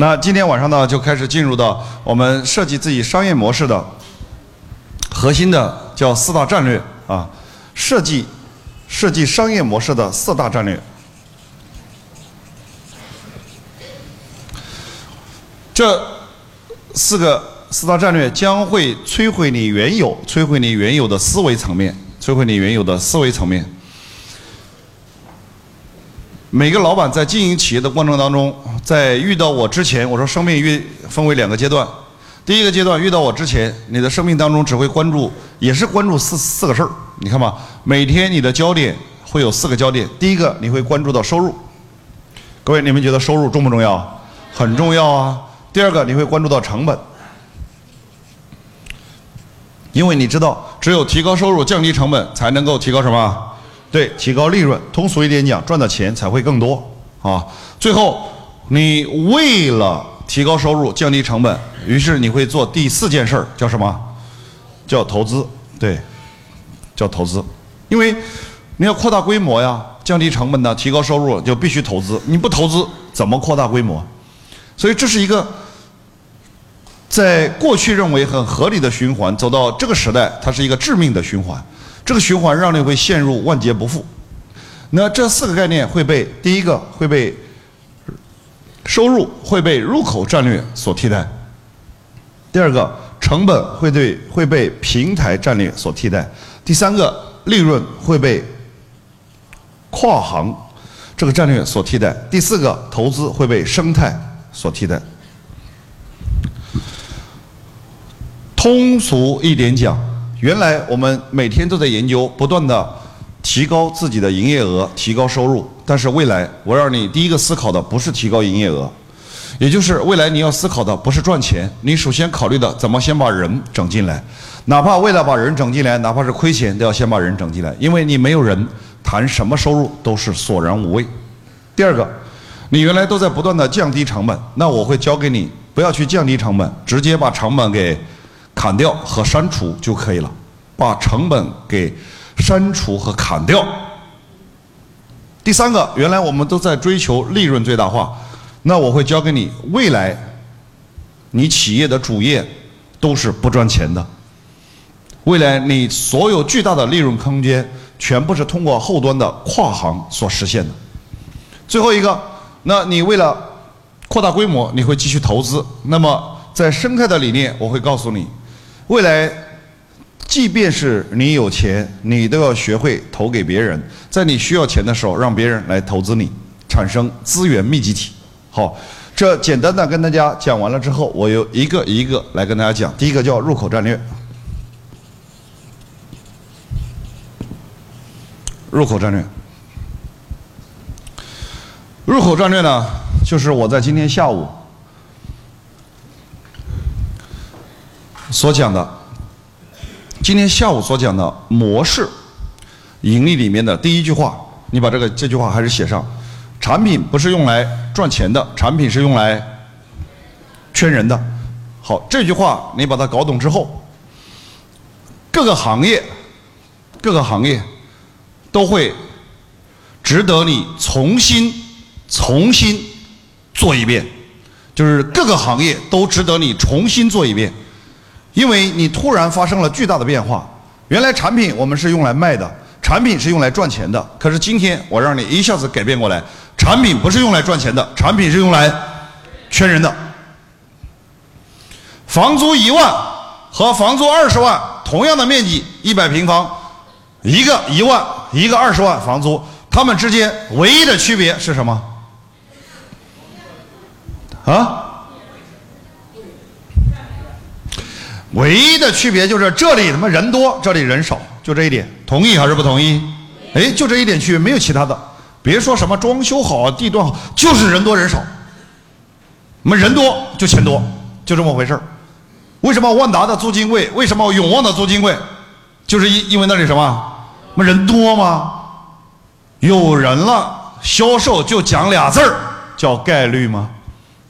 那今天晚上呢，就开始进入到我们设计自己商业模式的核心的叫四大战略啊，设计设计商业模式的四大战略。这四个四大战略将会摧毁你原有、摧毁你原有的思维层面，摧毁你原有的思维层面。每个老板在经营企业的过程当中，在遇到我之前，我说生命运分为两个阶段。第一个阶段遇到我之前，你的生命当中只会关注，也是关注四四个事儿。你看吧，每天你的焦点会有四个焦点。第一个你会关注到收入，各位你们觉得收入重不重要？很重要啊。第二个你会关注到成本，因为你知道，只有提高收入、降低成本，才能够提高什么？对，提高利润，通俗一点讲，赚的钱才会更多啊。最后，你为了提高收入、降低成本，于是你会做第四件事儿，叫什么？叫投资。对，叫投资。因为你要扩大规模呀，降低成本呢，提高收入就必须投资。你不投资，怎么扩大规模？所以这是一个在过去认为很合理的循环，走到这个时代，它是一个致命的循环。这个循环让你会陷入万劫不复。那这四个概念会被第一个会被收入会被入口战略所替代，第二个成本会对会被平台战略所替代，第三个利润会被跨行这个战略所替代，第四个投资会被生态所替代。通俗一点讲。原来我们每天都在研究，不断的提高自己的营业额，提高收入。但是未来，我让你第一个思考的不是提高营业额，也就是未来你要思考的不是赚钱，你首先考虑的怎么先把人整进来。哪怕为了把人整进来，哪怕是亏钱，都要先把人整进来。因为你没有人，谈什么收入都是索然无味。第二个，你原来都在不断的降低成本，那我会教给你，不要去降低成本，直接把成本给。砍掉和删除就可以了，把成本给删除和砍掉。第三个，原来我们都在追求利润最大化，那我会教给你，未来你企业的主业都是不赚钱的，未来你所有巨大的利润空间全部是通过后端的跨行所实现的。最后一个，那你为了扩大规模，你会继续投资。那么在生态的理念，我会告诉你。未来，即便是你有钱，你都要学会投给别人，在你需要钱的时候，让别人来投资你，产生资源密集体。好，这简单的跟大家讲完了之后，我有一个一个来跟大家讲。第一个叫入口战略。入口战略，入口战略呢，就是我在今天下午。所讲的，今天下午所讲的模式盈利里面的第一句话，你把这个这句话还是写上。产品不是用来赚钱的，产品是用来圈人的。好，这句话你把它搞懂之后，各个行业，各个行业都会值得你重新重新做一遍，就是各个行业都值得你重新做一遍。因为你突然发生了巨大的变化，原来产品我们是用来卖的，产品是用来赚钱的。可是今天我让你一下子改变过来，产品不是用来赚钱的，产品是用来圈人的。房租一万和房租二十万，同样的面积一百平方，一个一万，一个二十万房租，它们之间唯一的区别是什么？啊？唯一的区别就是这里他妈人多，这里人少，就这一点，同意还是不同意？哎，就这一点区别，没有其他的。别说什么装修好、地段好，就是人多人少。我们人多就钱多，就这么回事儿。为什么万达的租金贵？为什么永旺的租金贵？就是因因为那里什么？我们人多吗？有人了，销售就讲俩字儿，叫概率吗？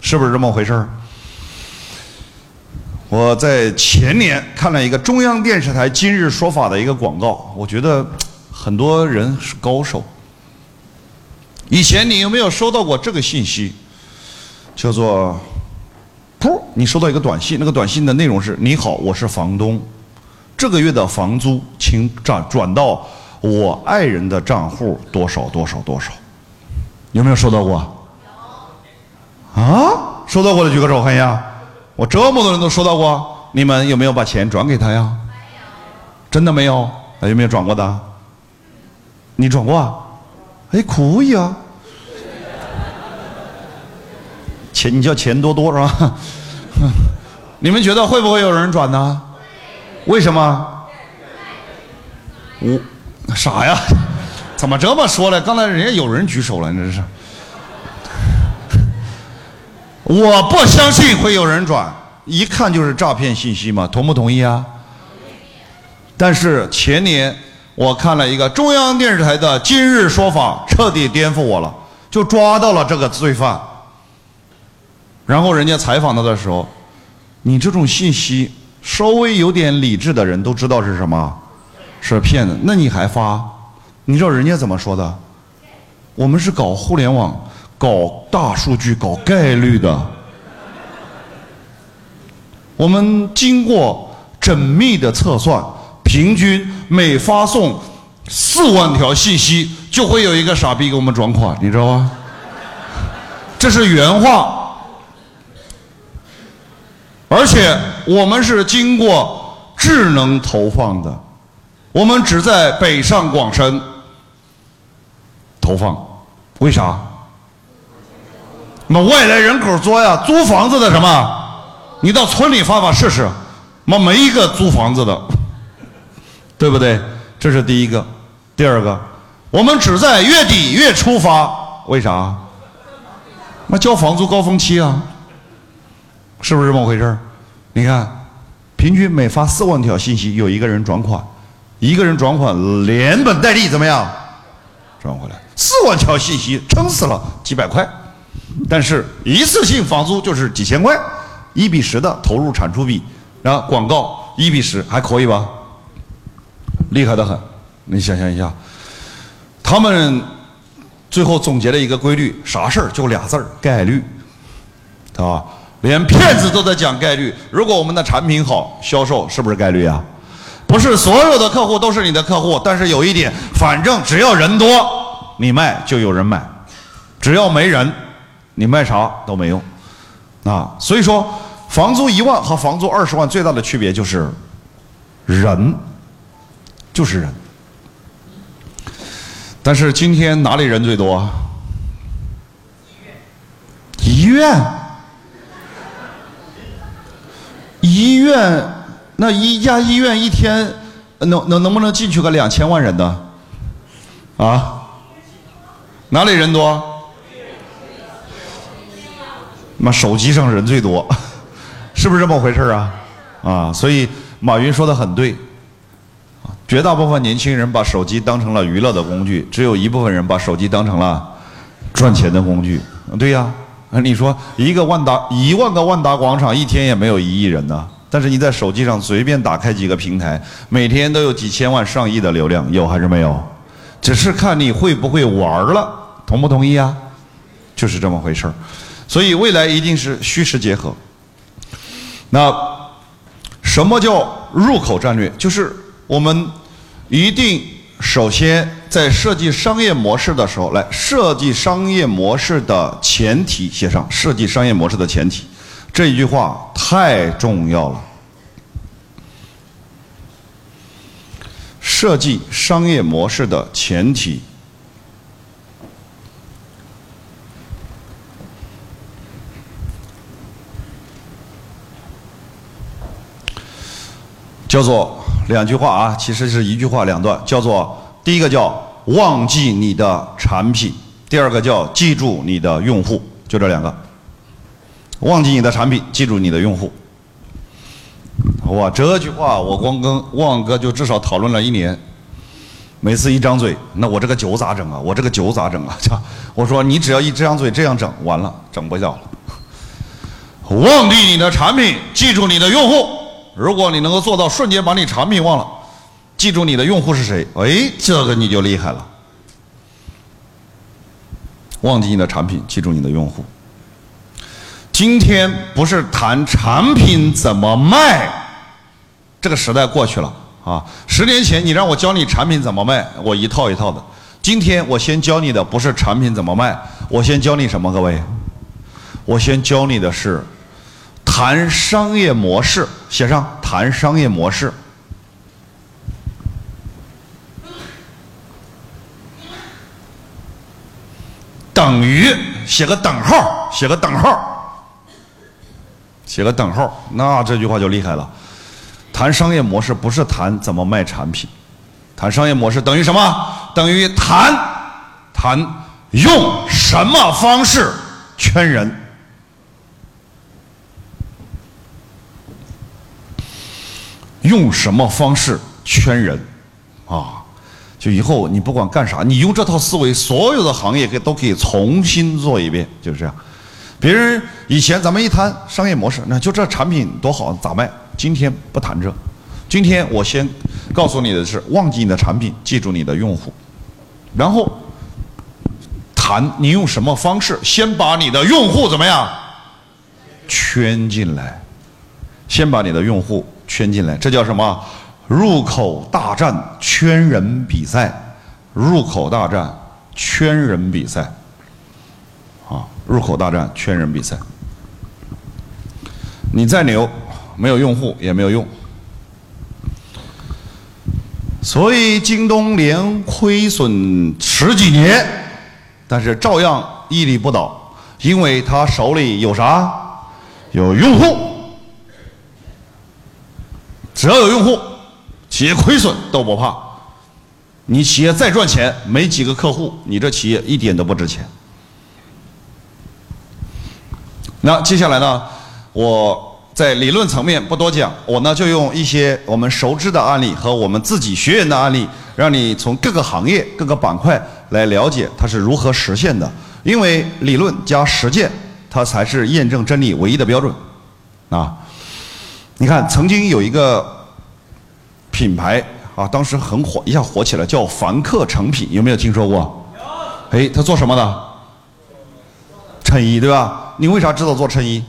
是不是这么回事儿？我在前年看了一个中央电视台《今日说法》的一个广告，我觉得很多人是高手。以前你有没有收到过这个信息？叫做噗你收到一个短信，那个短信的内容是：你好，我是房东，这个月的房租请转转到我爱人的账户多少多少多少。有没有收到过？有啊，收到过的举个手看一下。我这么多人都收到过，你们有没有把钱转给他呀？真的没有？还有没有转过的？你转过啊？哎，可以啊。钱，你叫钱多多是吧？你们觉得会不会有人转呢？为什么？我傻呀？怎么这么说呢？刚才人家有人举手了，你这是。我不相信会有人转，一看就是诈骗信息嘛，同不同意啊？但是前年我看了一个中央电视台的《今日说法》，彻底颠覆我了，就抓到了这个罪犯。然后人家采访他的时候，你这种信息稍微有点理智的人都知道是什么，是骗子，那你还发？你知道人家怎么说的？我们是搞互联网。搞大数据、搞概率的，我们经过缜密的测算，平均每发送四万条信息，就会有一个傻逼给我们转款，你知道吗？这是原话，而且我们是经过智能投放的，我们只在北上广深投放，为啥？那外来人口多呀，租房子的什么？你到村里发发试试，妈没一个租房子的，对不对？这是第一个。第二个，我们只在月底月初发，为啥？那交房租高峰期啊，是不是这么回事你看，平均每发四万条信息，有一个人转款，一个人转款连本带利怎么样？转回来四万条信息，撑死了几百块。但是一次性房租就是几千块，一比十的投入产出比，然后广告一比十还可以吧？厉害的很，你想象一下，他们最后总结了一个规律，啥事儿就俩字儿概率，啊，连骗子都在讲概率。如果我们的产品好，销售是不是概率啊？不是所有的客户都是你的客户，但是有一点，反正只要人多，你卖就有人买，只要没人。你卖啥都没用，啊，所以说房租一万和房租二十万最大的区别就是人，就是人。但是今天哪里人最多？医院，医院，那一家医院一天能能能不能进去个两千万人的？啊？哪里人多？妈，手机上人最多，是不是这么回事儿啊？啊，所以马云说的很对，绝大部分年轻人把手机当成了娱乐的工具，只有一部分人把手机当成了赚钱的工具。对呀，你说一个万达一万个万达广场一天也没有一亿人呢，但是你在手机上随便打开几个平台，每天都有几千万上亿的流量，有还是没有？只是看你会不会玩了，同不同意啊？就是这么回事儿。所以未来一定是虚实结合。那什么叫入口战略？就是我们一定首先在设计商业模式的时候，来设计商业模式的前提写上设计商业模式的前提，这一句话太重要了。设计商业模式的前提。叫做两句话啊，其实是一句话两段。叫做第一个叫忘记你的产品，第二个叫记住你的用户，就这两个。忘记你的产品，记住你的用户。哇，这句话我光跟旺哥就至少讨论了一年。每次一张嘴，那我这个酒咋整啊？我这个酒咋整啊？我说你只要一张嘴这样整，完了整不了了。忘记你的产品，记住你的用户。如果你能够做到瞬间把你产品忘了，记住你的用户是谁，哎，这个你就厉害了。忘记你的产品，记住你的用户。今天不是谈产品怎么卖，这个时代过去了啊！十年前你让我教你产品怎么卖，我一套一套的。今天我先教你的不是产品怎么卖，我先教你什么？各位，我先教你的是谈商业模式，写上谈商业模式。等于写个等号，写个等号，写个等号，那这句话就厉害了。谈商业模式不是谈怎么卖产品，谈商业模式等于什么？等于谈谈用什么方式圈人，用什么方式圈人啊？就以后你不管干啥，你用这套思维，所有的行业可都可以重新做一遍，就是这样。别人以前咱们一谈商业模式，那就这产品多好，咋卖？今天不谈这，今天我先告诉你的是，忘记你的产品，记住你的用户，然后谈你用什么方式，先把你的用户怎么样圈进来，先把你的用户圈进来，这叫什么？入口大战圈人比赛，入口大战圈人比赛，啊，入口大战圈人比赛。你再牛，没有用户也没有用。所以京东连亏损十几年，但是照样屹立不倒，因为他手里有啥？有用户，只要有用户。企业亏损都不怕，你企业再赚钱，没几个客户，你这企业一点都不值钱。那接下来呢，我在理论层面不多讲，我呢就用一些我们熟知的案例和我们自己学员的案例，让你从各个行业、各个板块来了解它是如何实现的。因为理论加实践，它才是验证真理唯一的标准。啊，你看，曾经有一个。品牌啊，当时很火，一下火起来，叫凡客诚品，有没有听说过？有。哎，他做什么的？衬衣，对吧？你为啥知道做衬衣？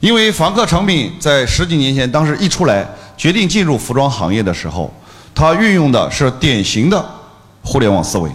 因为凡客诚品在十几年前，当时一出来，决定进入服装行业的时候，他运用的是典型的互联网思维。